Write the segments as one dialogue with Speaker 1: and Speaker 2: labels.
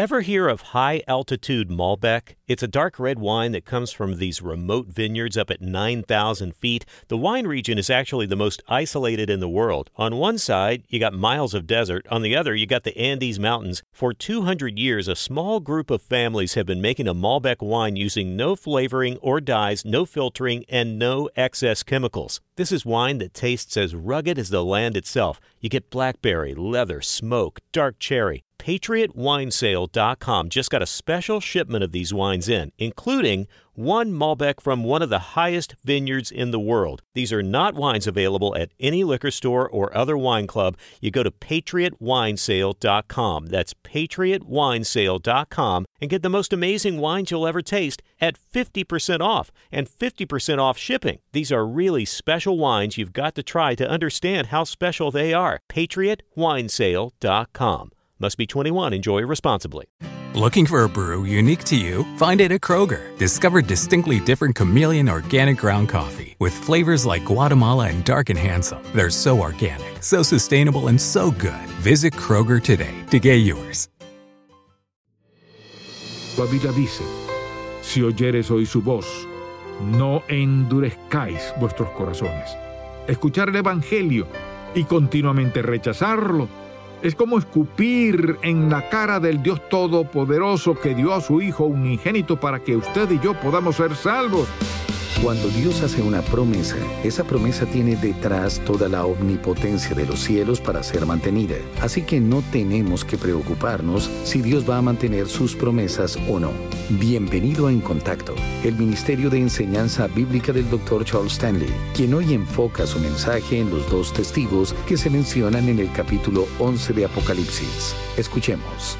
Speaker 1: Ever hear of high altitude Malbec? It's a dark red wine that comes from these remote vineyards up at 9,000 feet. The wine region is actually the most isolated in the world. On one side, you got miles of desert. On the other, you got the Andes Mountains. For 200 years, a small group of families have been making a Malbec wine using no flavoring or dyes, no filtering, and no excess chemicals. This is wine that tastes as rugged as the land itself. You get blackberry, leather, smoke, dark cherry. PatriotWinesale.com just got a special shipment of these wines in, including one Malbec from one of the highest vineyards in the world. These are not wines available at any liquor store or other wine club. You go to PatriotWinesale.com. That's PatriotWinesale.com and get the most amazing wines you'll ever taste at 50% off and 50% off shipping. These are really special wines you've got to try to understand how special they are. PatriotWinesale.com. Must be 21. Enjoy responsibly.
Speaker 2: Looking for a brew unique to you? Find it at Kroger. Discover distinctly different chameleon organic ground coffee with flavors like Guatemala and Dark and Handsome. They're so organic, so sustainable, and so good. Visit Kroger today to get yours.
Speaker 3: La Biblia dice: Si oyeres hoy su voz, no endurezcáis vuestros corazones. Escuchar el Evangelio y continuamente rechazarlo es como escupir en la cara del Dios Todopoderoso que dio a su Hijo unigénito para que usted y yo podamos ser salvos.
Speaker 4: Cuando Dios hace una promesa, esa promesa tiene detrás toda la omnipotencia de los cielos para ser mantenida. Así que no tenemos que preocuparnos si Dios va a mantener sus promesas o no. Bienvenido a En Contacto, el Ministerio de Enseñanza Bíblica del Dr. Charles Stanley, quien hoy enfoca su mensaje en los dos testigos que se mencionan en el capítulo 11 de Apocalipsis. Escuchemos.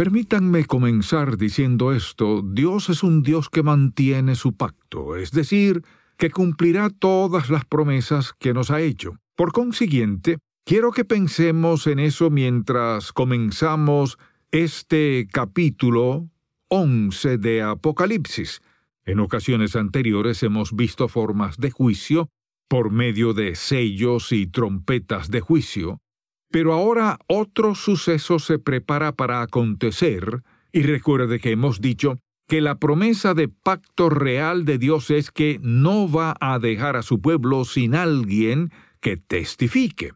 Speaker 3: Permítanme comenzar diciendo esto, Dios es un Dios que mantiene su pacto, es decir, que cumplirá todas las promesas que nos ha hecho. Por consiguiente, quiero que pensemos en eso mientras comenzamos este capítulo 11 de Apocalipsis. En ocasiones anteriores hemos visto formas de juicio por medio de sellos y trompetas de juicio, pero ahora otro suceso se prepara para acontecer, y recuerde que hemos dicho que la promesa de pacto real de Dios es que no va a dejar a su pueblo sin alguien que testifique.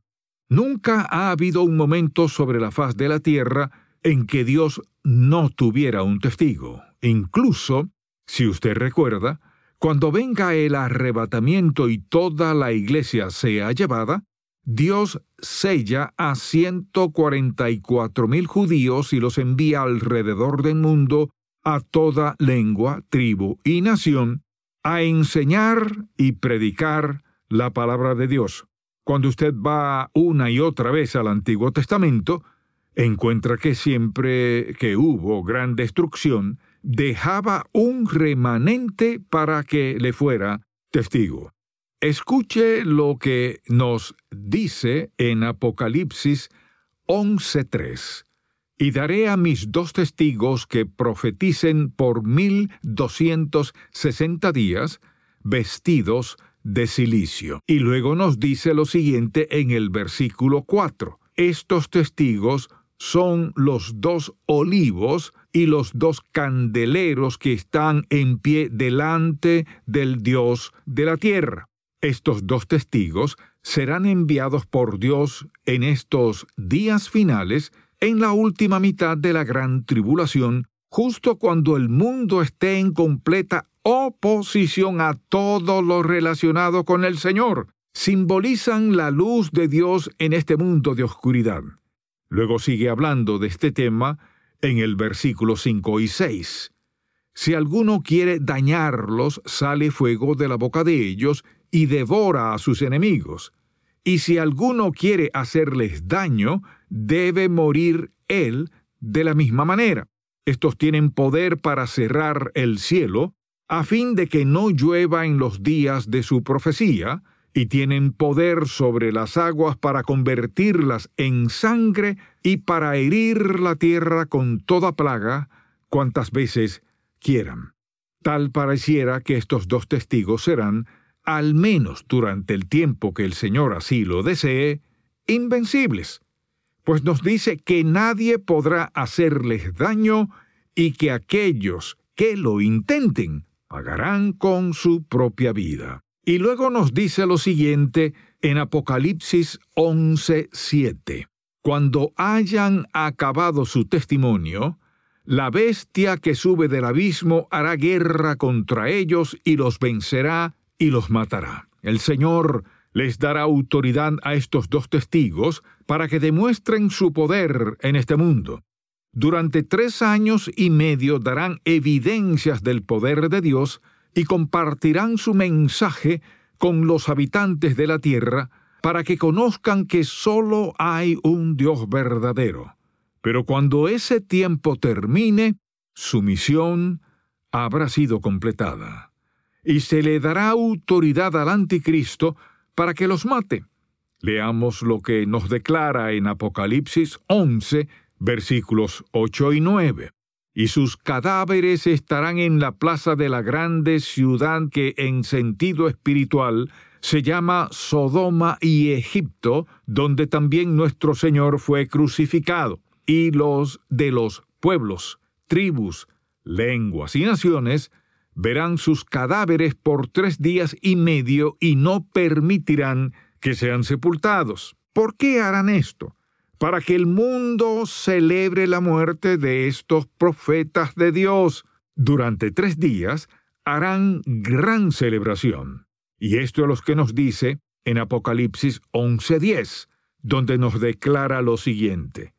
Speaker 3: Nunca ha habido un momento sobre la faz de la tierra en que Dios no tuviera un testigo. Incluso, si usted recuerda, cuando venga el arrebatamiento y toda la iglesia sea llevada, Dios sella a 144 mil judíos y los envía alrededor del mundo a toda lengua, tribu y nación a enseñar y predicar la palabra de Dios. Cuando usted va una y otra vez al Antiguo Testamento, encuentra que siempre que hubo gran destrucción, dejaba un remanente para que le fuera testigo. Escuche lo que nos dice en Apocalipsis 11.3. Y daré a mis dos testigos que profeticen por mil doscientos sesenta días, vestidos de silicio. Y luego nos dice lo siguiente en el versículo 4. Estos testigos son los dos olivos y los dos candeleros que están en pie delante del Dios de la tierra. Estos dos testigos serán enviados por Dios en estos días finales, en la última mitad de la gran tribulación, justo cuando el mundo esté en completa oposición a todo lo relacionado con el Señor. Simbolizan la luz de Dios en este mundo de oscuridad. Luego sigue hablando de este tema en el versículo 5 y 6. Si alguno quiere dañarlos, sale fuego de la boca de ellos y devora a sus enemigos. Y si alguno quiere hacerles daño, debe morir él de la misma manera. Estos tienen poder para cerrar el cielo, a fin de que no llueva en los días de su profecía, y tienen poder sobre las aguas para convertirlas en sangre y para herir la tierra con toda plaga cuantas veces quieran. Tal pareciera que estos dos testigos serán al menos durante el tiempo que el Señor así lo desee, invencibles. pues nos dice que nadie podrá hacerles daño y que aquellos que lo intenten pagarán con su propia vida. Y luego nos dice lo siguiente en Apocalipsis 11:7. Cuando hayan acabado su testimonio, la bestia que sube del abismo hará guerra contra ellos y los vencerá y los matará. El Señor les dará autoridad a estos dos testigos para que demuestren su poder en este mundo. Durante tres años y medio darán evidencias del poder de Dios y compartirán su mensaje con los habitantes de la tierra para que conozcan que sólo hay un Dios verdadero. Pero cuando ese tiempo termine, su misión habrá sido completada, y se le dará autoridad al anticristo para que los mate. Leamos lo que nos declara en Apocalipsis 11, versículos 8 y 9. Y sus cadáveres estarán en la plaza de la grande ciudad que en sentido espiritual se llama Sodoma y Egipto, donde también nuestro Señor fue crucificado, y los de los pueblos, tribus, lenguas y naciones verán sus cadáveres por tres días y medio y no permitirán que sean sepultados. ¿Por qué harán esto? Para que el mundo celebre la muerte de estos profetas de Dios. Durante tres días harán gran celebración. Y esto es lo que nos dice en Apocalipsis 11:10, donde nos declara lo siguiente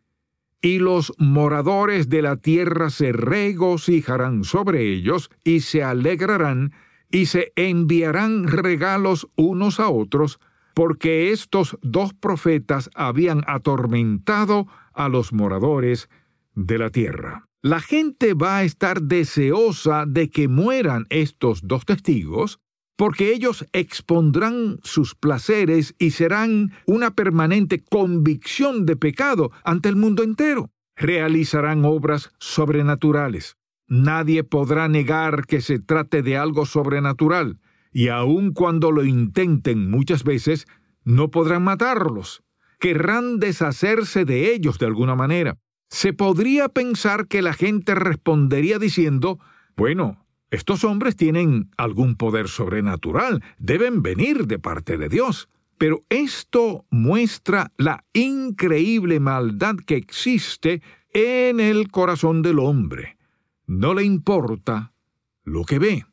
Speaker 3: y los moradores de la tierra se regocijarán sobre ellos y se alegrarán y se enviarán regalos unos a otros, porque estos dos profetas habían atormentado a los moradores de la tierra. La gente va a estar deseosa de que mueran estos dos testigos, porque ellos expondrán sus placeres y serán una permanente convicción de pecado ante el mundo entero. Realizarán obras sobrenaturales. Nadie podrá negar que se trate de algo sobrenatural, y aun cuando lo intenten muchas veces, no podrán matarlos. Querrán deshacerse de ellos de alguna manera. Se podría pensar que la gente respondería diciendo, bueno, estos hombres tienen algún poder sobrenatural, deben venir de parte de Dios. Pero esto muestra la increíble maldad que existe en el corazón del hombre. No le importa lo que ve.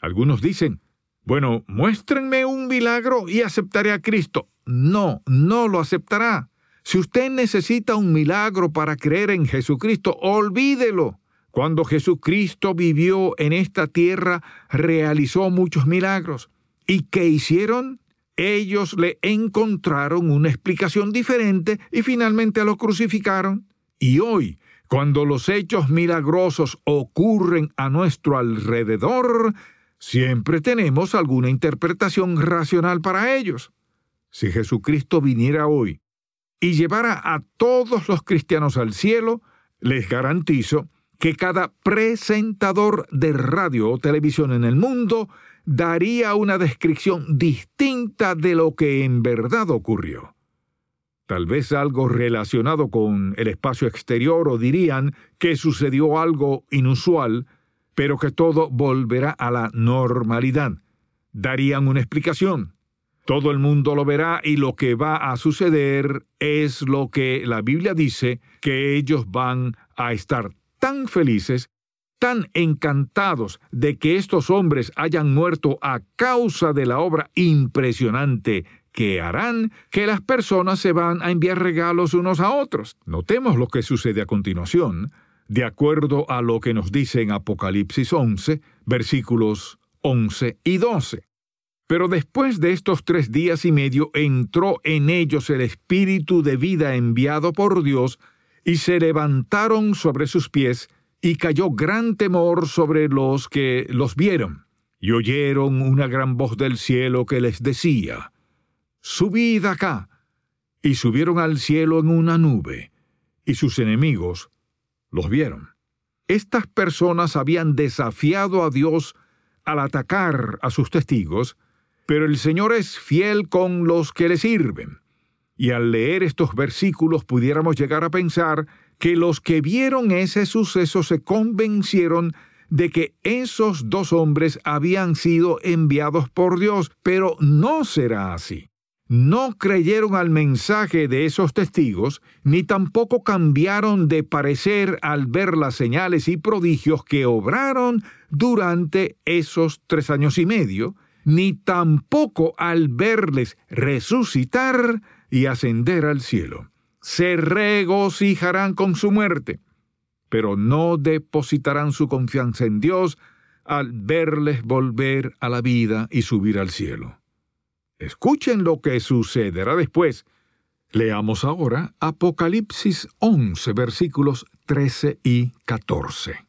Speaker 3: Algunos dicen, bueno, muéstrenme un milagro y aceptaré a Cristo. No, no lo aceptará. Si usted necesita un milagro para creer en Jesucristo, olvídelo. Cuando Jesucristo vivió en esta tierra, realizó muchos milagros. ¿Y qué hicieron? Ellos le encontraron una explicación diferente y finalmente lo crucificaron. Y hoy, cuando los hechos milagrosos ocurren a nuestro alrededor, siempre tenemos alguna interpretación racional para ellos. Si Jesucristo viniera hoy y llevara a todos los cristianos al cielo, les garantizo que cada presentador de radio o televisión en el mundo daría una descripción distinta de lo que en verdad ocurrió. Tal vez algo relacionado con el espacio exterior o dirían que sucedió algo inusual, pero que todo volverá a la normalidad. Darían una explicación. Todo el mundo lo verá y lo que va a suceder es lo que la Biblia dice, que ellos van a estar tan felices, tan encantados de que estos hombres hayan muerto a causa de la obra impresionante que harán, que las personas se van a enviar regalos unos a otros. Notemos lo que sucede a continuación, de acuerdo a lo que nos dice en Apocalipsis 11, versículos 11 y 12. Pero después de estos tres días y medio entró en ellos el Espíritu de vida enviado por Dios, y se levantaron sobre sus pies, y cayó gran temor sobre los que los vieron, y oyeron una gran voz del cielo que les decía, Subid acá. Y subieron al cielo en una nube, y sus enemigos los vieron. Estas personas habían desafiado a Dios al atacar a sus testigos, pero el Señor es fiel con los que le sirven Y al leer estos versículos pudiéramos llegar a pensar que los que vieron ese suceso se convencieron de que esos dos hombres habían sido enviados por Dios, pero no será así. No creyeron al mensaje de esos testigos, ni tampoco cambiaron de parecer al ver las señales y prodigios que obraron durante esos tres años y medio, ni tampoco al verles resucitar y ascender al cielo. Se regocijarán con su muerte pero no depositarán su confianza en Dios al verles volver a la vida y subir al cielo. Escuchen lo que sucederá después. Leamos ahora Apocalipsis 11, versículos 13 y 14.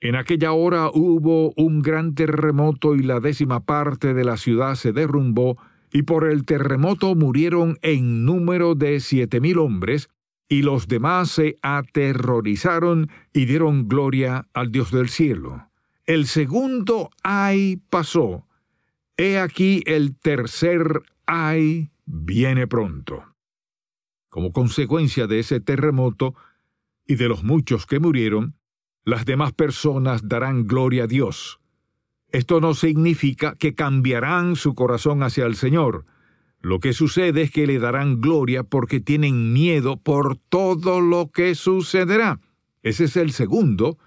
Speaker 3: En aquella hora hubo un gran terremoto y la décima parte de la ciudad se derrumbó, y por el terremoto murieron en número de siete mil hombres, y los demás se aterrorizaron y dieron gloria al Dios del cielo. El segundo ay pasó. He aquí el tercer ay viene pronto. Como consecuencia de ese terremoto y de los muchos que murieron, las demás personas darán gloria a Dios. Esto no significa que cambiarán su corazón hacia el Señor, lo que sucede es que le darán gloria porque tienen miedo por todo lo que sucederá. Ese es el segundo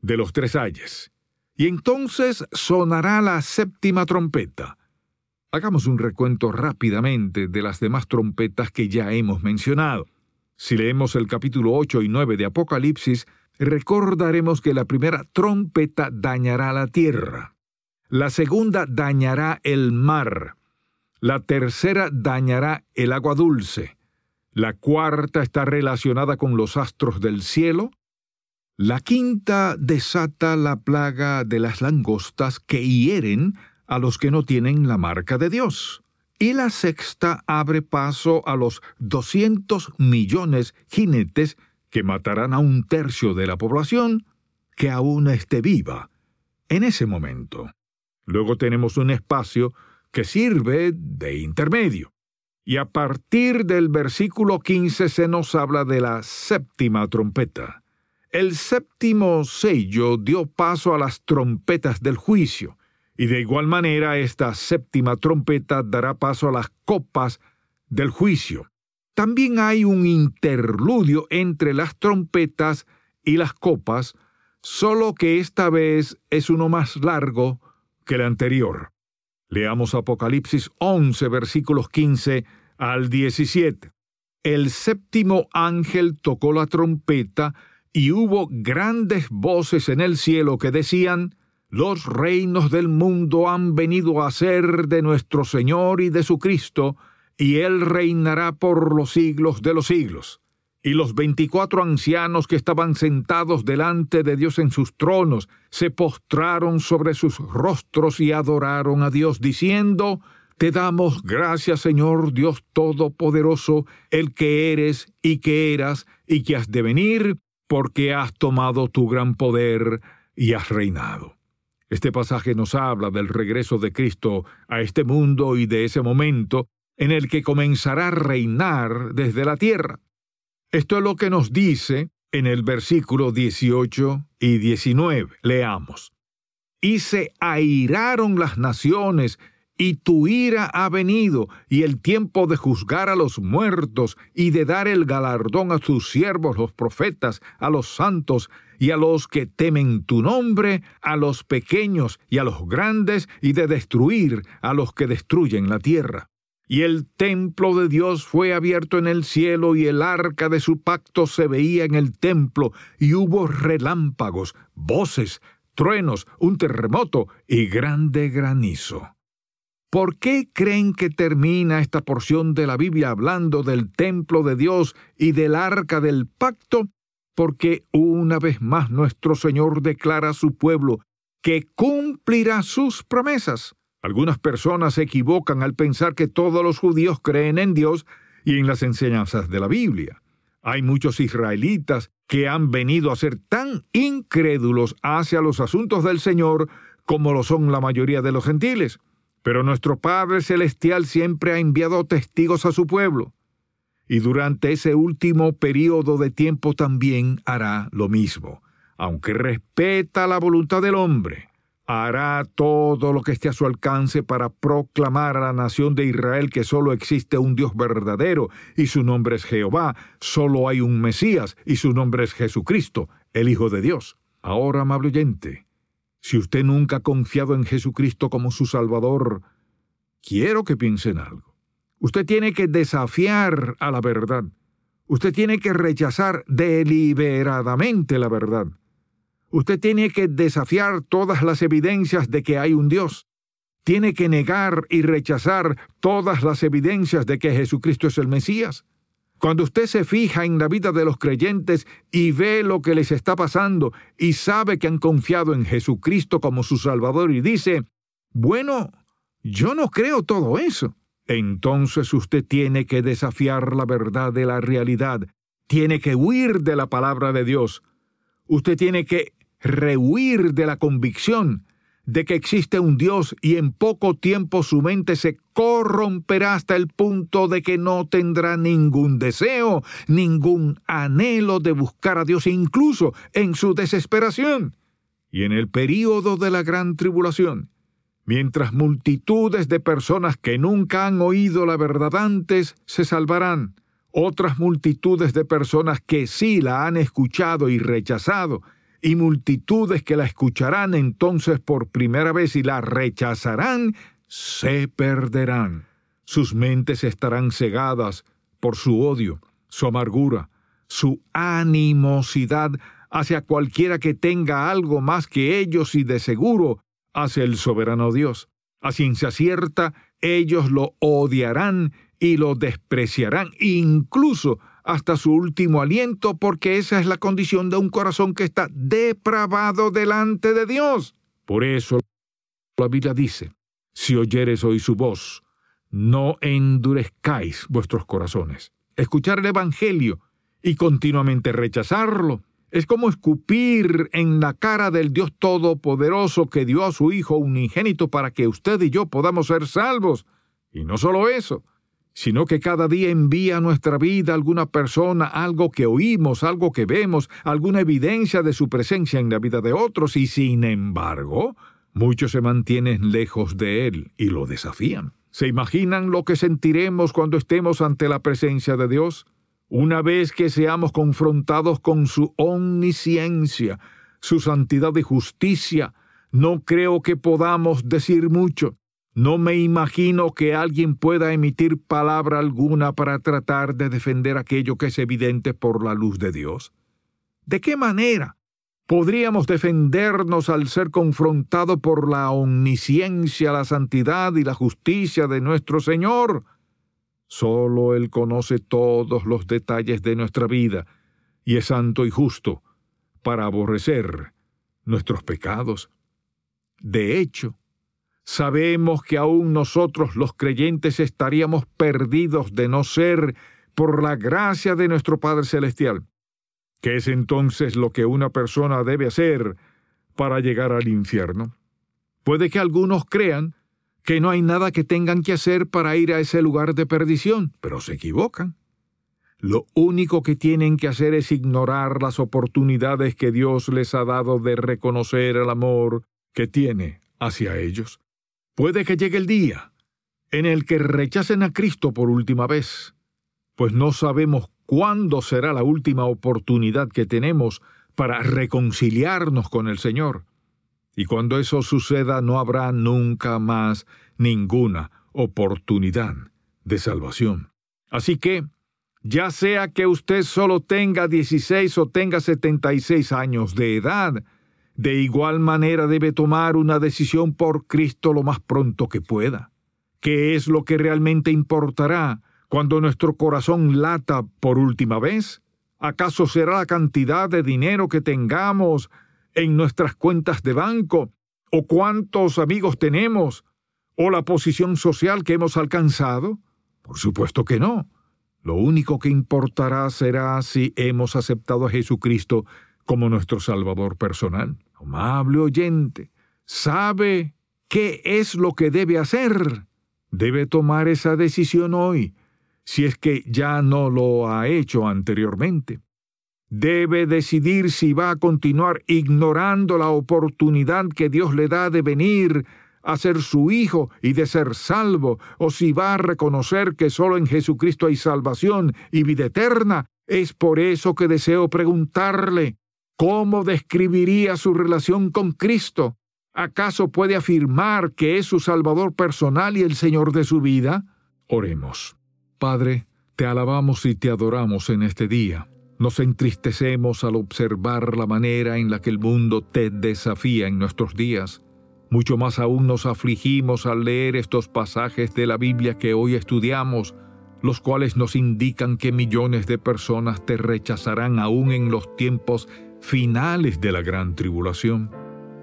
Speaker 3: de los tres ayes. Y entonces sonará la séptima trompeta. Hagamos un recuento rápidamente de las demás trompetas que ya hemos mencionado. Si leemos el capítulo 8 y 9 de Apocalipsis, recordaremos que la primera trompeta dañará la tierra. La segunda dañará el mar. La tercera dañará el agua dulce. La cuarta está relacionada con los astros del cielo. La quinta desata la plaga de las langostas que hieren a los que no tienen la marca de Dios. Y la sexta abre paso a los 200 millones jinetes que matarán a un tercio de la población que aún esté viva en ese momento. Luego tenemos un espacio que sirve de intermedio. Y a partir del versículo 15 se nos habla de la séptima trompeta. El séptimo sello dio paso a las trompetas del juicio, y de igual manera esta séptima trompeta dará paso a las copas del juicio. También hay un interludio entre las trompetas y las copas, solo que esta vez es uno más largo que el anterior. Leamos Apocalipsis 11, versículos 15 al 17. El séptimo ángel tocó la trompeta y hubo grandes voces en el cielo que decían, Los reinos del mundo han venido a ser de nuestro Señor y de su Cristo, y Él reinará por los siglos de los siglos. Y los veinticuatro ancianos que estaban sentados delante de Dios en sus tronos se postraron sobre sus rostros y adoraron a Dios, diciendo, Te damos gracias, Señor Dios Todopoderoso, el que eres y que eras y que has de venir, porque has tomado tu gran poder y has reinado. Este pasaje nos habla del regreso de Cristo a este mundo y de ese momento en el que comenzará a reinar desde la tierra. Esto es lo que nos dice en el versículo 18 y 19. Leamos. Y se airaron las naciones, y tu ira ha venido, y el tiempo de juzgar a los muertos, y de dar el galardón a tus siervos los profetas, a los santos, y a los que temen tu nombre, a los pequeños y a los grandes, y de destruir a los que destruyen la tierra. Y el templo de Dios fue abierto en el cielo y el arca de su pacto se veía en el templo y hubo relámpagos, voces, truenos, un terremoto y grande granizo. ¿Por qué creen que termina esta porción de la Biblia hablando del templo de Dios y del arca del pacto? Porque una vez más nuestro Señor declara a su pueblo que cumplirá sus promesas. Algunas personas se equivocan al pensar que todos los judíos creen en Dios y en las enseñanzas de la Biblia. Hay muchos israelitas que han venido a ser tan incrédulos hacia los asuntos del Señor como lo son la mayoría de los gentiles. Pero nuestro Padre Celestial siempre ha enviado testigos a su pueblo. y durante ese último periodo de tiempo también hará lo mismo. Aunque respeta la voluntad del hombre, hará todo lo que esté a su alcance para proclamar a la nación de Israel que solo existe un Dios verdadero y su nombre es Jehová, solo hay un Mesías y su nombre es Jesucristo, el Hijo de Dios. Ahora, amable oyente, si usted nunca ha confiado en Jesucristo como su Salvador, quiero que piense en algo. Usted tiene que desafiar a la verdad. Usted tiene que rechazar deliberadamente la verdad. Usted tiene que desafiar todas las evidencias de que hay un Dios. Tiene que negar y rechazar todas las evidencias de que Jesucristo es el Mesías. Cuando usted se fija en la vida de los creyentes y ve lo que les está pasando y sabe que han confiado en Jesucristo como su Salvador y dice, bueno, yo no creo todo eso entonces usted tiene que desafiar la verdad de la realidad, tiene que huir de la palabra de Dios, usted tiene que rehuir de la convicción de que existe un Dios y en poco tiempo su mente se corromperá hasta el punto de que no tendrá ningún deseo, ningún anhelo de buscar a Dios incluso en su desesperación. Y en el período de la gran tribulación, mientras multitudes de personas que nunca han oído la verdad antes se salvarán, otras multitudes de personas que sí la han escuchado y rechazado, y multitudes que la escucharán entonces por primera vez y la rechazarán, se perderán. Sus mentes estarán cegadas por su odio, su amargura, su animosidad hacia cualquiera que tenga algo más que ellos y de seguro hacia el soberano Dios. A ciencia cierta, ellos lo odiarán y lo despreciarán, incluso hasta su último aliento, porque esa es la condición de un corazón que está depravado delante de Dios. Por eso la Biblia dice, si oyeres hoy su voz, no endurezcáis vuestros corazones. Escuchar el Evangelio y continuamente rechazarlo es como escupir en la cara del Dios Todopoderoso que dio a su Hijo unigénito para que usted y yo podamos ser salvos. Y no solo eso, sino que cada día envía a nuestra vida alguna persona algo que oímos, algo que vemos, alguna evidencia de su presencia en la vida de otros, y sin embargo, muchos se mantienen lejos de Él y lo desafían. ¿Se imaginan lo que sentiremos cuando estemos ante la presencia de Dios? Una vez que seamos confrontados con su omnisciencia, su santidad y justicia, no creo que podamos decir mucho. No me imagino que alguien pueda emitir palabra alguna para tratar de defender aquello que es evidente por la luz de Dios. ¿De qué manera podríamos defendernos al ser confrontado por la omnisciencia, la santidad y la justicia de nuestro Señor? Solo Él conoce todos los detalles de nuestra vida y es santo y justo para aborrecer nuestros pecados. De hecho, sabemos que aún nosotros los creyentes estaríamos perdidos de no ser por la gracia de nuestro Padre Celestial. ¿Qué es entonces lo que una persona debe hacer para llegar al infierno? Puede que algunos crean que no hay nada que tengan que hacer para ir a ese lugar de perdición, pero se equivocan. Lo único que tienen que hacer es ignorar las oportunidades que Dios les ha dado de reconocer el amor que tiene hacia ellos. Puede que llegue el día en el que rechacen a Cristo por última vez, pues no sabemos cuándo será la última oportunidad que tenemos para reconciliarnos con el Señor. Y cuando eso suceda no habrá nunca más ninguna oportunidad de salvación. Así que, ya sea que usted solo tenga 16 o tenga 76 años de edad, de igual manera debe tomar una decisión por Cristo lo más pronto que pueda. ¿Qué es lo que realmente importará cuando nuestro corazón lata por última vez? ¿Acaso será la cantidad de dinero que tengamos en nuestras cuentas de banco, o cuántos amigos tenemos, o la posición social que hemos alcanzado? Por supuesto que no. Lo único que importará será si hemos aceptado a Jesucristo como nuestro Salvador personal. Amable oyente, ¿sabe qué es lo que debe hacer? Debe tomar esa decisión hoy si es que ya no lo ha hecho anteriormente. Debe decidir si va a continuar ignorando la oportunidad que Dios le da de venir a ser su hijo y de ser salvo, o si va a reconocer que solo en Jesucristo hay salvación y vida eterna. Es por eso que deseo preguntarle, ¿cómo describiría su relación con Cristo? ¿Acaso puede afirmar que es su Salvador personal y el Señor de su vida? Oremos. Padre, te alabamos y te adoramos en este día. Nos entristecemos al observar la manera en la que el mundo te desafía en nuestros días. Mucho más aún nos afligimos al leer estos pasajes de la Biblia que hoy estudiamos, los cuales nos indican que millones de personas te rechazarán aún en los tiempos finales de la gran tribulación.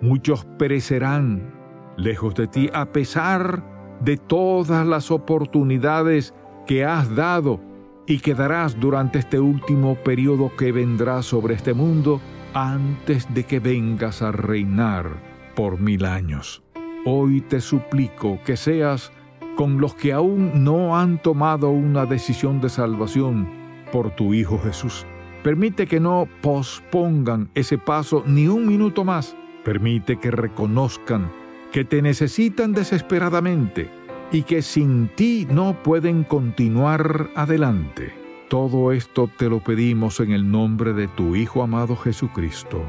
Speaker 3: Muchos perecerán lejos de ti a pesar de todas las oportunidades que has dado y que darás durante este último periodo que vendrá sobre este mundo antes de que vengas a reinar por mil años. Hoy te suplico que seas con los que aún no han tomado una decisión de salvación por tu Hijo Jesús. Permite que no pospongan ese paso ni un minuto más. Permite que reconozcan que te necesitan desesperadamente y que sin ti no pueden continuar adelante. Todo esto te lo pedimos en el nombre de tu Hijo amado Jesucristo.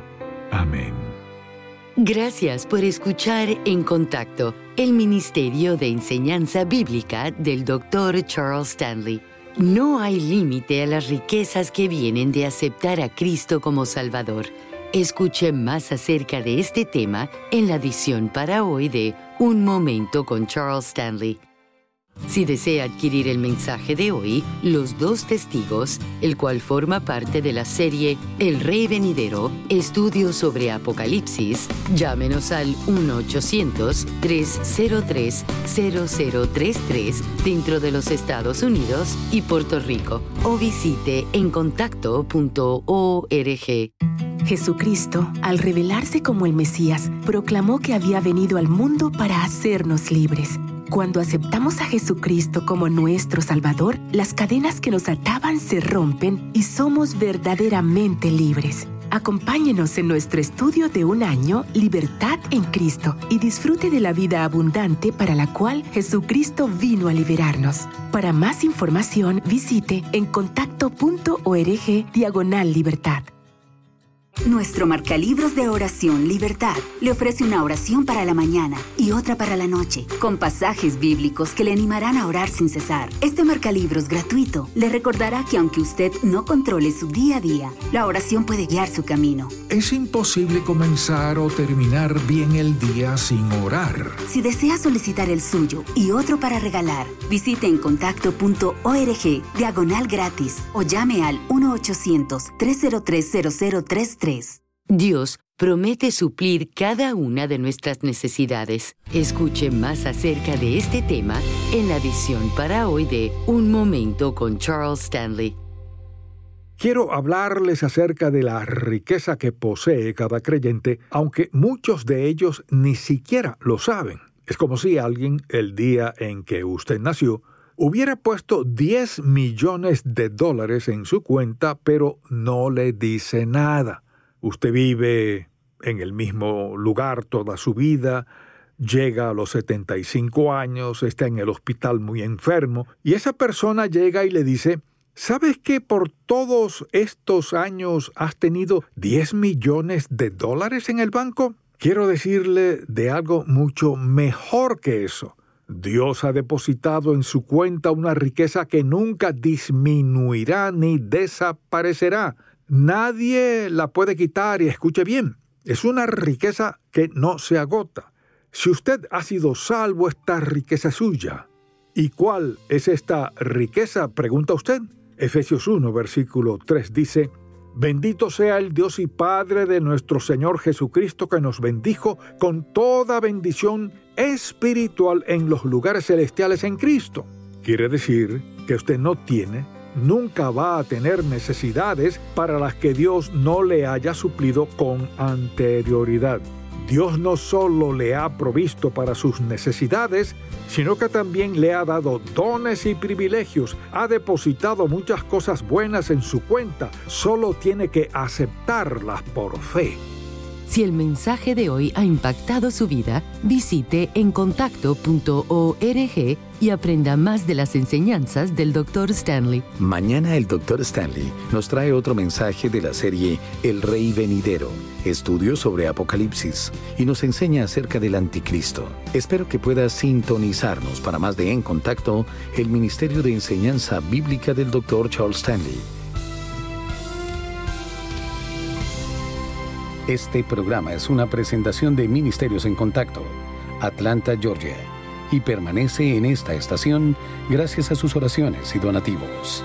Speaker 3: Amén.
Speaker 5: Gracias por escuchar En Contacto, el Ministerio de Enseñanza Bíblica del Dr. Charles Stanley. No hay límite a las riquezas que vienen de aceptar a Cristo como Salvador. Escuche más acerca de este tema en la edición para hoy de Un Momento con Charles Stanley. Si desea adquirir el mensaje de hoy, Los dos testigos, el cual forma parte de la serie El Rey Venidero, estudio sobre Apocalipsis, llámenos al 1-800-303-0033 dentro de los Estados Unidos y Puerto Rico o visite encontacto.org.
Speaker 6: Jesucristo, al revelarse como el Mesías, proclamó que había venido al mundo para hacernos libres. Cuando aceptamos a Jesucristo como nuestro Salvador, las cadenas que nos ataban se rompen y somos verdaderamente libres. Acompáñenos en nuestro estudio de un año, Libertad en Cristo, y disfrute de la vida abundante para la cual Jesucristo vino a liberarnos. Para más información, visite en contacto.org diagonal libertad.
Speaker 7: Nuestro marcalibros de oración Libertad le ofrece una oración para la mañana y otra para la noche, con pasajes bíblicos que le animarán a orar sin cesar. Este marcalibros gratuito le recordará que aunque usted no controle su día a día, la oración puede guiar su camino.
Speaker 3: Es imposible comenzar o terminar bien el día sin orar.
Speaker 7: Si desea solicitar el suyo y otro para regalar, visite en contacto.org diagonal gratis o llame al 1 800 303 0033
Speaker 5: Dios promete suplir cada una de nuestras necesidades. Escuche más acerca de este tema en la edición para hoy de Un Momento con Charles Stanley.
Speaker 3: Quiero hablarles acerca de la riqueza que posee cada creyente, aunque muchos de ellos ni siquiera lo saben. Es como si alguien, el día en que usted nació, hubiera puesto 10 millones de dólares en su cuenta, pero no le dice nada. Usted vive en el mismo lugar toda su vida, llega a los 75 años, está en el hospital muy enfermo, y esa persona llega y le dice, ¿sabes que por todos estos años has tenido 10 millones de dólares en el banco? Quiero decirle de algo mucho mejor que eso. Dios ha depositado en su cuenta una riqueza que nunca disminuirá ni desaparecerá. Nadie la puede quitar y escuche bien, es una riqueza que no se agota. Si usted ha sido salvo, esta riqueza suya. ¿Y cuál es esta riqueza? Pregunta usted. Efesios 1, versículo 3 dice, Bendito sea el Dios y Padre de nuestro Señor Jesucristo que nos bendijo con toda bendición espiritual en los lugares celestiales en Cristo. Quiere decir que usted no tiene nunca va a tener necesidades para las que Dios no le haya suplido con anterioridad. Dios no solo le ha provisto para sus necesidades, sino que también le ha dado dones y privilegios, ha depositado muchas cosas buenas en su cuenta, solo tiene que aceptarlas por fe.
Speaker 5: Si el mensaje de hoy ha impactado su vida, visite encontacto.org y aprenda más de las enseñanzas del Dr. Stanley.
Speaker 4: Mañana el Dr. Stanley nos trae otro mensaje de la serie El Rey Venidero, estudio sobre Apocalipsis, y nos enseña acerca del Anticristo. Espero que pueda sintonizarnos para más de En Contacto, el Ministerio de Enseñanza Bíblica del Dr. Charles Stanley. Este programa es una presentación de Ministerios en Contacto, Atlanta, Georgia, y permanece en esta estación gracias a sus oraciones y donativos.